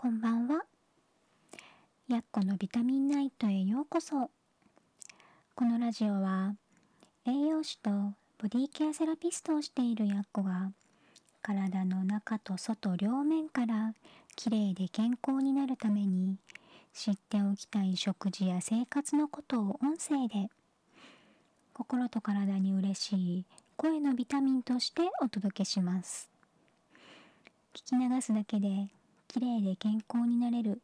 こんばんは。やっこのビタミンナイトへようこそ。このラジオは栄養士とボディケアセラピストをしているやっこが体の中と外両面からきれいで健康になるために知っておきたい食事や生活のことを音声で心と体に嬉しい声のビタミンとしてお届けします。聞き流すだけで綺麗で健康になれる。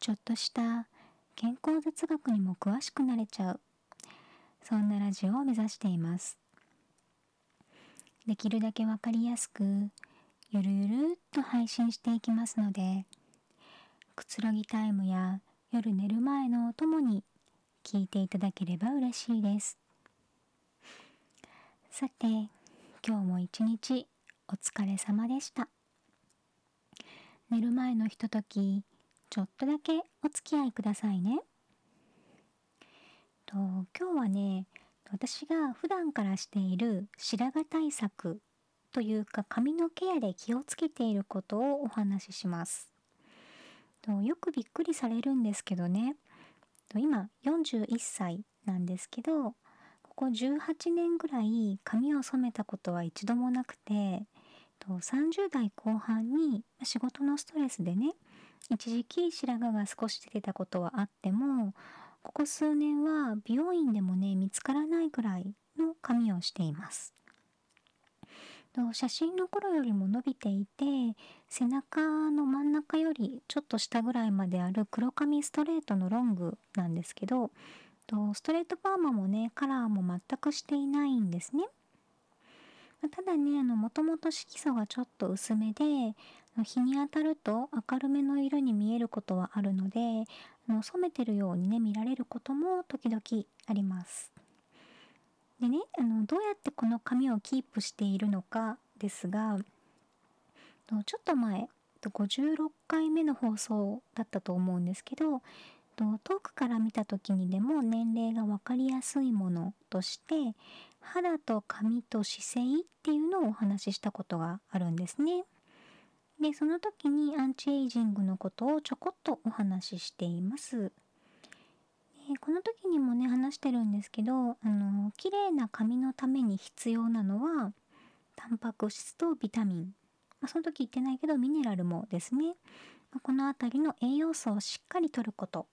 ちょっとした健康雑学にも詳しくなれちゃう。そんなラジオを目指しています。できるだけわかりやすくゆるゆるっと配信していきますのでくつろぎタイムや夜寝る前のお供に聞いていただければ嬉しいです。さて今日も一日お疲れ様でした。寝る前のひとときちょっとだけお付き合いくださいね。と今日はね私が普段からしている白髪対策というか髪のケアで気をつけていることをお話しします。とよくびっくりされるんですけどね。と今41歳なんですけどここ18年ぐらい髪を染めたことは一度もなくてと30代後半に仕事のストレスでね一時期白髪が少し出てたことはあってもここ数年は美容院でもね見つからないくらいの髪をしています写真の頃よりも伸びていて背中の真ん中よりちょっと下ぐらいまである黒髪ストレートのロングなんですけどストレートパーマもねカラーも全くしていないんですね。まただねもともと色素がちょっと薄めで日に当たると明るめの色に見えることはあるのであの染めてるようにね見られることも時々あります。でねあのどうやってこの髪をキープしているのかですがちょっと前56回目の放送だったと思うんですけどと遠くから見た時にでも年齢が分かりやすいものとして肌と髪と姿勢っていうのをお話ししたことがあるんですね。でその時にアンチエイジングのことをちょこっとお話ししています。でこの時にもね話してるんですけどあの綺麗な髪のために必要なのはタンパク質とビタミン、まあ、その時言ってないけどミネラルもですね、ま、この辺りの栄養素をしっかりとること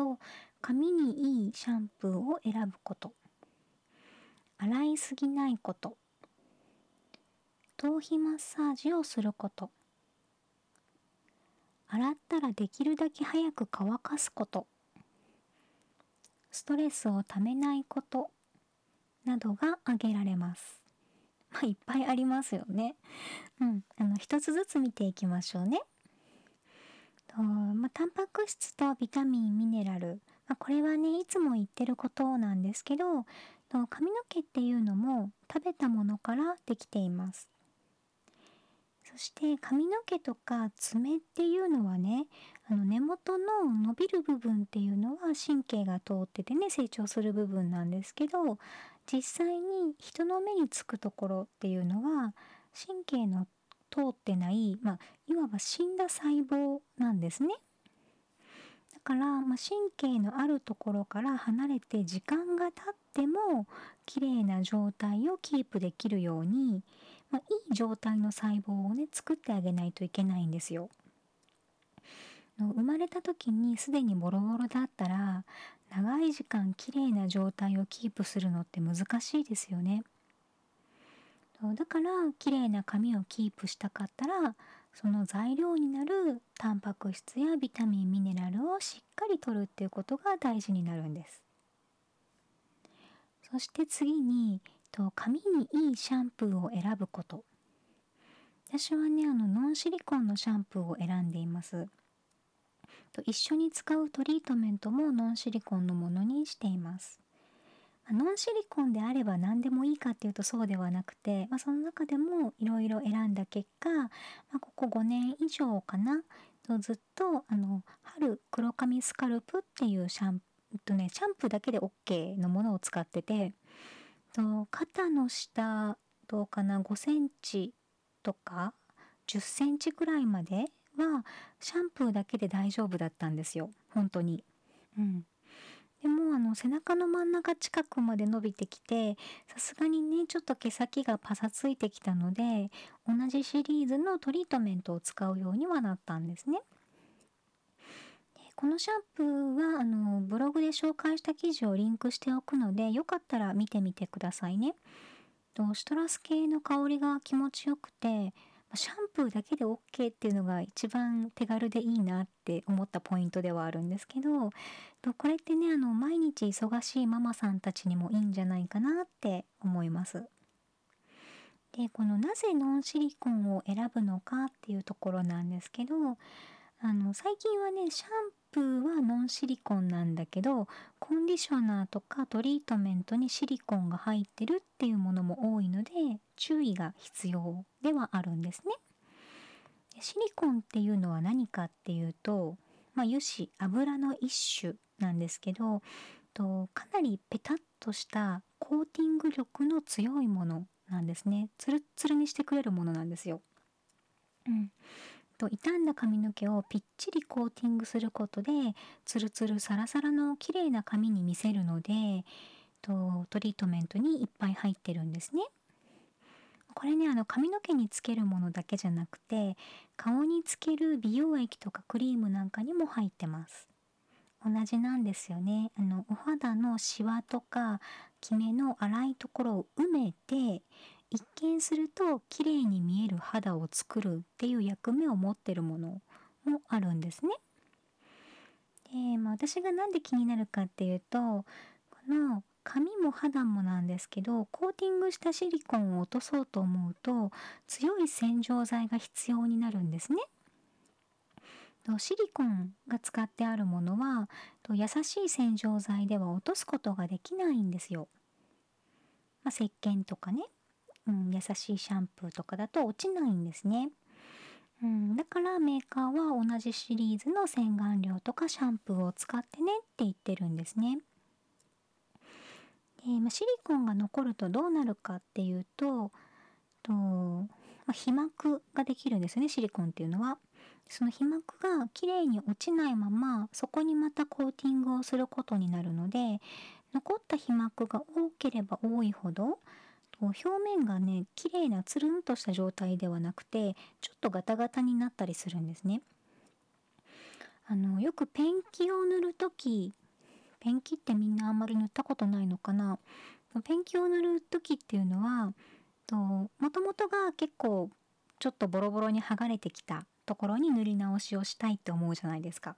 と髪にいいシャンプーを選ぶこと洗いすぎないこと頭皮マッサージをすること洗ったらできるだけ早く乾かすことストレスをためないことなどが挙げられます。まあ、いっぱいありますよね。うん、あの一つずつ見ていきましょうね。とまあ、タンパク質とビタミンミネラル、まあ、これはねいつも言ってることなんですけど髪の毛っていうのも食べたものからできています。そして髪の毛とか爪っていうのはねあの根元の伸びる部分っていうのは神経が通っててね成長する部分なんですけど実際に人の目につくところっていうのは神経の通ってない、まあ、いわば死んだ細胞なんですね。だから、まあ、神経のあるところから離れて時間が経っても綺麗な状態をキープできるように、まあ、いい状態の細胞をね作ってあげないといけないんですよ。生まれた時にすでにボロボロだったら長い時間綺麗な状態をキープするのって難しいですよね。そうだから綺麗な髪をキープしたかったらその材料になるタンパク質やビタミンミネラルをしっかりとるっていうことが大事になるんです。そして次にと髪にいいシャンプーを選ぶこと。私はねあのノンシリコンのシャンプーを選んでいます。と一緒に使うトリートメントもノンシリコンのものにしています。ノンシリコンであれば何でもいいかっていうとそうではなくて、まあ、その中でもいろいろ選んだ結果、まあ、ここ5年以上かなずっとあの春黒髪スカルプっていうシャンプーとねシャンプーだけで OK のものを使っててと肩の下どうかな5センチとか10センチくらいまではシャンプーだけで大丈夫だったんですよ本当に。うん、でもあの背中の真ん中近くまで伸びてきてさすがにねちょっと毛先がパサついてきたので同じシリーズのトリートメントを使うようにはなったんですね。このシャンプーはあのブログで紹介した記事をリンクしておくのでよかったら見てみてくださいね。シトラス系の香りが気持ちよくてシャンプーだけで OK っていうのが一番手軽でいいなって思ったポイントではあるんですけどこれってねあの毎日忙しいママさんたちにもいいんじゃないかなって思います。でこのなぜノンシリコンを選ぶのかっていうところなんですけどあの最近はねシャンプーはノンシリコンなんだけどコンディショナーとかトリートメントにシリコンが入ってるっていうものも多いので注意が必要ではあるんですね。シリコンっていうのは何かっていうと、まあ、油脂油の一種なんですけどとかなりペタッとしたコーティング力の強いものなんですねツルッツルにしてくれるものなんですよ。うん、と傷んだ髪の毛をぴっちりコーティングすることでツルツルサラサラの綺麗な髪に見せるのでとトリートメントにいっぱい入ってるんですね。これねあの髪の毛につけるものだけじゃなくて顔につける美容液とかクリームなんかにも入ってます。同じなんですよねあのお肌のシワとかキメの粗いところを埋めて一見すると綺麗に見える肌を作るっていう役目を持ってるものもあるんですね。で、まあ、私が何で気になるかっていうとこの髪も肌もなんですけどコーティングしたシリコンを落とそうと思うと強い洗浄剤が必要になるんですね。シリコンが使ってあるものは優しい洗浄剤では落とすことができないんですよ。まあ、石鹸とかねうん、優しいシャンプーとかだと落ちないんですね。うん、だからメーカーは同じシリーズの洗顔料とかシャンプーを使ってねって言ってるんですね。でまあ、シリコンが残るとどうなるかっていうとと、まあ、皮膜ができるんですねシリコンっていうのは。その皮膜がきれいに落ちないままそこにまたコーティングをすることになるので残った皮膜が多ければ多いほど表面がね綺麗なつるんとした状態ではなくてちょっとガタガタになったりするんですね。あのよくペンキを塗る時ペンキってみんなあんまり塗ったことないのかなペンキを塗る時っていうのはもともとが結構ちょっとボロボロに剥がれてきたところに塗り直しをしたいって思うじゃないですか。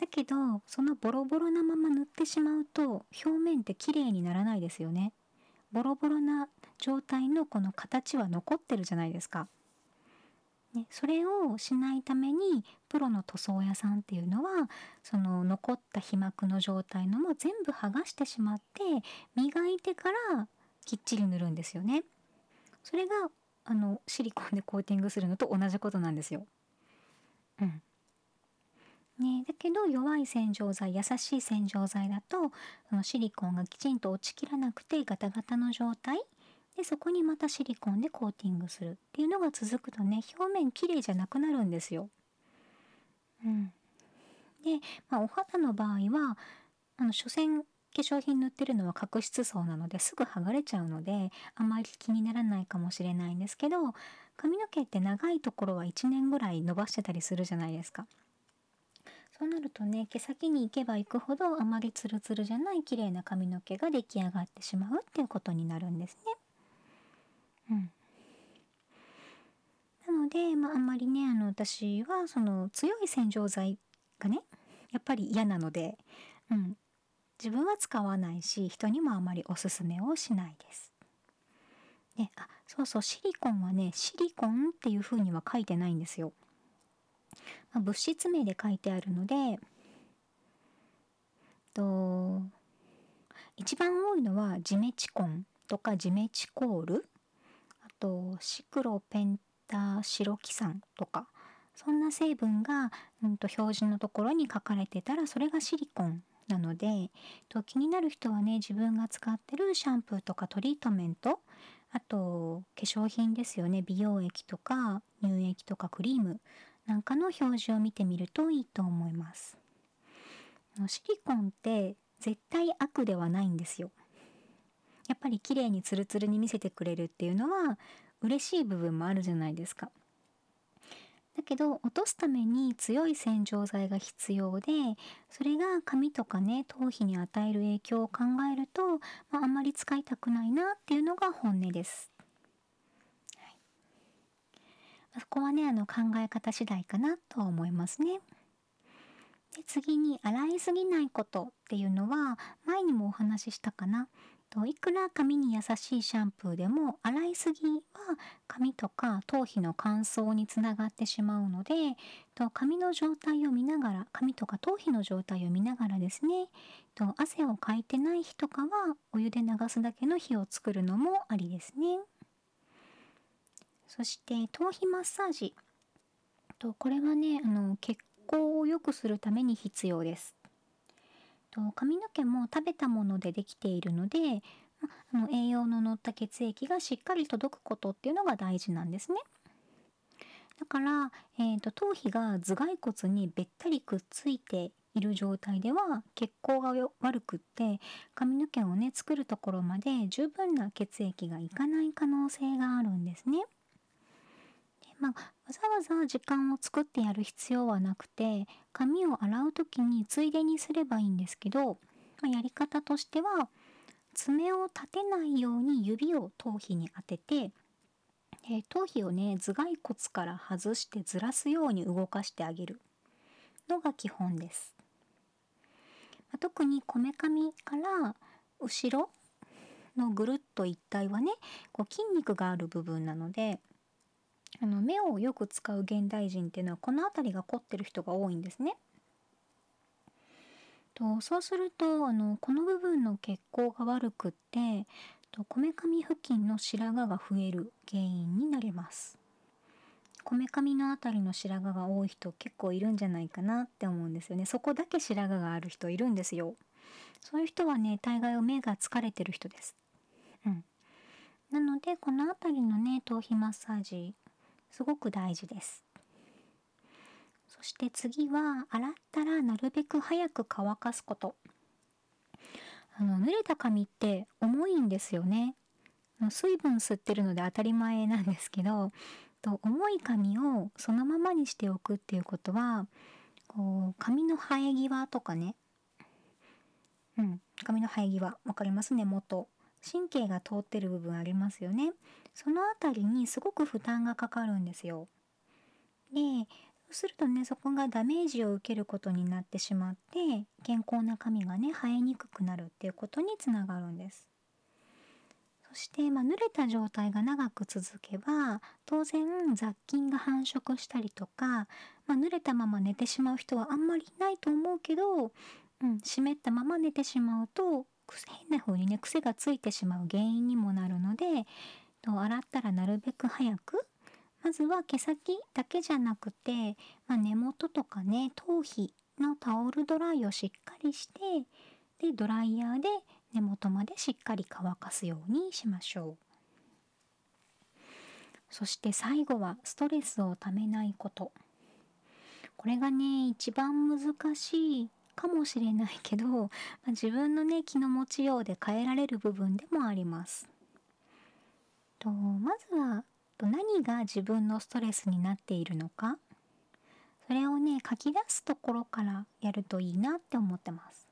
だけどそのボロボロなまま塗ってしまうと表面って綺麗にならないですよね。ボロボロな状態のこの形は残ってるじゃないですか。ね、それをしないためにプロの塗装屋さんっていうのはその残った皮膜の状態のも全部剥がしてしまって磨いてからきっちり塗るんですよね。それがあのシリコンでコーティングするのと同じことなんですよ。うん。ね、だけど弱い洗浄剤優しい洗浄剤だとそのシリコンがきちんと落ちきらなくてガタガタの状態でそこにまたシリコンでコーティングするっていうのが続くとね表面きれいじゃなくなるんですよ。うん、で、まあ、お肌の場合はあの所詮化粧品塗ってるのは角質層なのですぐ剥がれちゃうのであまり気にならないかもしれないんですけど髪の毛って長いところは1年ぐらい伸ばしてたりするじゃないですか。そうなるとね毛先に行けば行くほどあまりツルツルじゃない綺麗な髪の毛が出来上がってしまうっていうことになるんですね。うん、なので、まあ、あんまりねあの私はその強い洗浄剤がねやっぱり嫌なので、うん、自分は使わないし人にもあまりおすすめをしないです。であそうそうシリコンはねシリコンっていう風には書いてないんですよ。まあ、物質名で書いてあるのでと一番多いのはジメチコンとかジメチコールあとシクロペンタシロキ酸とかそんな成分が、うんと、表示のところに書かれてたらそれがシリコンなのでと気になる人はね自分が使ってるシャンプーとかトリートメントあと化粧品ですよね美容液とか乳液とかクリームなんかの表示を見てみるといいと思います。シリコンって絶対悪ではないんですよ。やっぱり綺麗にツルツルに見せてくれるっていうのは嬉しい部分もあるじゃないですか。だけど落とすために強い洗浄剤が必要でそれが髪とかね頭皮に与える影響を考えると、まあ、あんまり使いたくないなっていうのが本音です。はい、そこはねあの考え方次第かなと思いますね。で次に洗いすぎないことっていうのは前にもお話ししたかな。といくら髪に優しいシャンプーでも洗いすぎは髪とか頭皮の乾燥につながってしまうのでと髪の状態を見ながら髪とか頭皮の状態を見ながらですねと汗をかいてない日とかはお湯で流すだけの日を作るのもありですねそして頭皮マッサージとこれはねあの血行を良くするために必要ですと髪の毛も食べたものでできているのであの栄養の乗った血液がしっかり届くことっていうのが大事なんですね。だから、えーと、頭皮が頭蓋骨にべったりくっついている状態では血行が悪くって髪の毛をね作るところまで十分な血液がいかない可能性があるんですね。まあ、わざわざ時間を作ってやる必要はなくて髪を洗う時についでにすればいいんですけど、まあ、やり方としては爪を立てないように指を頭皮に当ててで頭皮をね頭蓋骨から外してずらすように動かしてあげるのが基本です。まあ、特にこめかみから後ろのぐるっと一帯はねこう筋肉がある部分なのであの目をよく使う現代人っていうのはこの辺りが凝ってる人が多いんですね。とそうするとあのこの部分の血行が悪くってこめかみ付近の白髪が増える原因になります。こめかみの辺りの白髪が多い人結構いるんじゃないかなって思うんですよね。そこだけ白髪がある人いるんですよ。そういう人はね、大概目が疲れてる人です。うん。なので、この辺りのね、頭皮マッサージすごく大事です。そして次は洗ったらなるべく早く乾かすこと。あの濡れた髪って重いんですよね。水分吸ってるので当たり前なんですけどと重い髪をそのままにしておくっていうことはこう髪の生え際とかね。うん髪の生え際分かりますね元。神経が通ってる部分ありますよね。その辺りにすごく負担がかかるんですよ。でそうするとねそこがダメージを受けることになってしまって健康な髪がね生えにくくなるっていうことにつながるんです。そして、まあ、濡れた状態が長く続けば当然雑菌が繁殖したりとか、まあ、濡れたまま寝てしまう人はあんまりいないと思うけど、うん、湿ったまま寝てしまうと変な風にね癖がついてしまう原因にもなるのでと洗ったらなるべく早くまずは毛先だけじゃなくて、まあ、根元とかね頭皮のタオルドライをしっかりしてでドライヤーで根元までしっかり乾かすようにしましょう。そして最後はストレスをためないこと。これがね一番難しいかもしれないけど、まあ、自分のね気の持ちようで変えられる部分でもあります。とまずは何が自分のストレスになっているのかそれをね書き出すところからやるといいなって思ってます。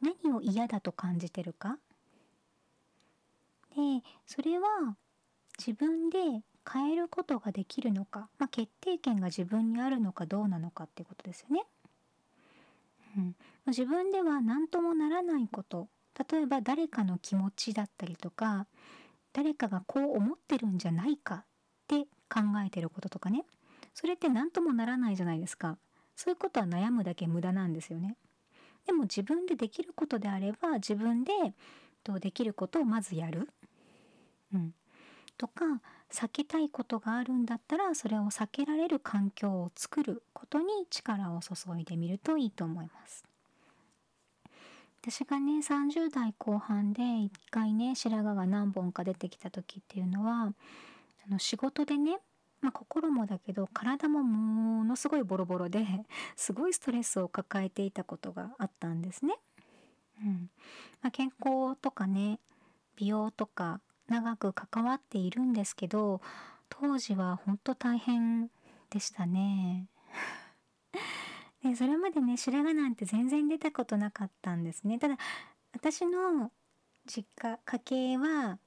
何を嫌だと感じてるかでそれは自分で変えることができるのか、まあ、決定権が自分にあるのかどうなのかっていうことですよね。うん、自分では何ともならないこと。例えば誰かの気持ちだったりとか誰かがこう思ってるんじゃないかって考えてることとかね。それって何ともならないじゃないですか。そういうことは悩むだけ無駄なんですよね。でも自分でできることであれば自分でできることをまずやる、うん、とか避けたいことがあるんだったらそれを避けられる環境を作ることに力を注いでみるといいと思います。私がね30代後半で1回ね白髪が何本か出てきた時っていうのはあの仕事でねまあ、心もだけど体もものすごいボロボロですごいストレスを抱えていたことがあったんですね。うんまあ、健康とかね美容とか長く関わっているんですけど当時は本当大変でしたね。でそれまでね白髪なんて全然出たことなかったんですね。ただ私の実家家系は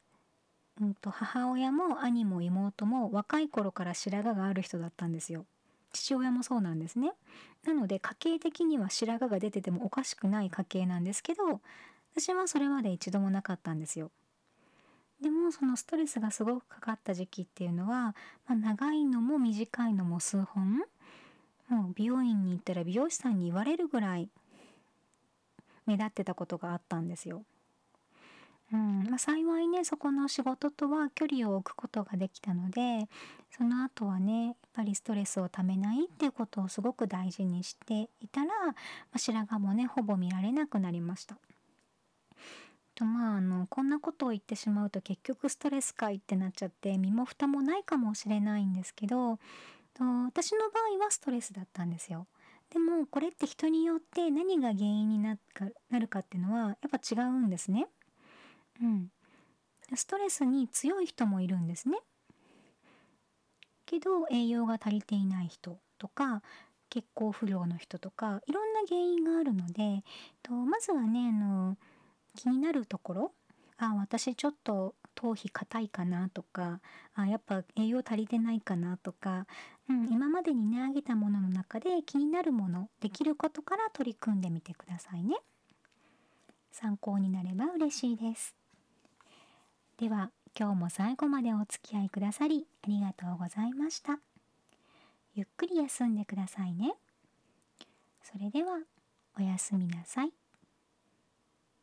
うんと、母親も兄も妹も若い頃から白髪がある人だったんですよ。父親もそうなんですね。なので家系的には白髪が出ててもおかしくない家系なんですけど私はそれまで一度もなかったんですよ。でもそのストレスがすごくかかった時期っていうのは、まあ、長いのも短いのも数本もう美容院に行ったら美容師さんに言われるぐらい目立ってたことがあったんですよ。うんまあ、幸いねそこの仕事とは距離を置くことができたのでその後はねやっぱりストレスをためないっていうことをすごく大事にしていたら、まあ、白髪もねほぼ見られなくなりました。とまああのこんなことを言ってしまうと結局ストレスかいってなっちゃって身も蓋もないかもしれないんですけどと私の場合はストレスだったんですよ。でもこれって人によって何が原因になるかっていうのはやっぱ違うんですね。うん、ストレスに強い人もいるんですね。けど栄養が足りていない人とか血行不良の人とかいろんな原因があるのでとまずはねあの気になるところ？あ私ちょっと頭皮硬いかなとかあやっぱ栄養足りてないかなとか、うん、今までに値上げたものの中で気になるものできることから取り組んでみてくださいね。参考になれば嬉しいです。では今日も最後までお付き合いくださりありがとうございました。ゆっくり休んでくださいね。それではおやすみなさい。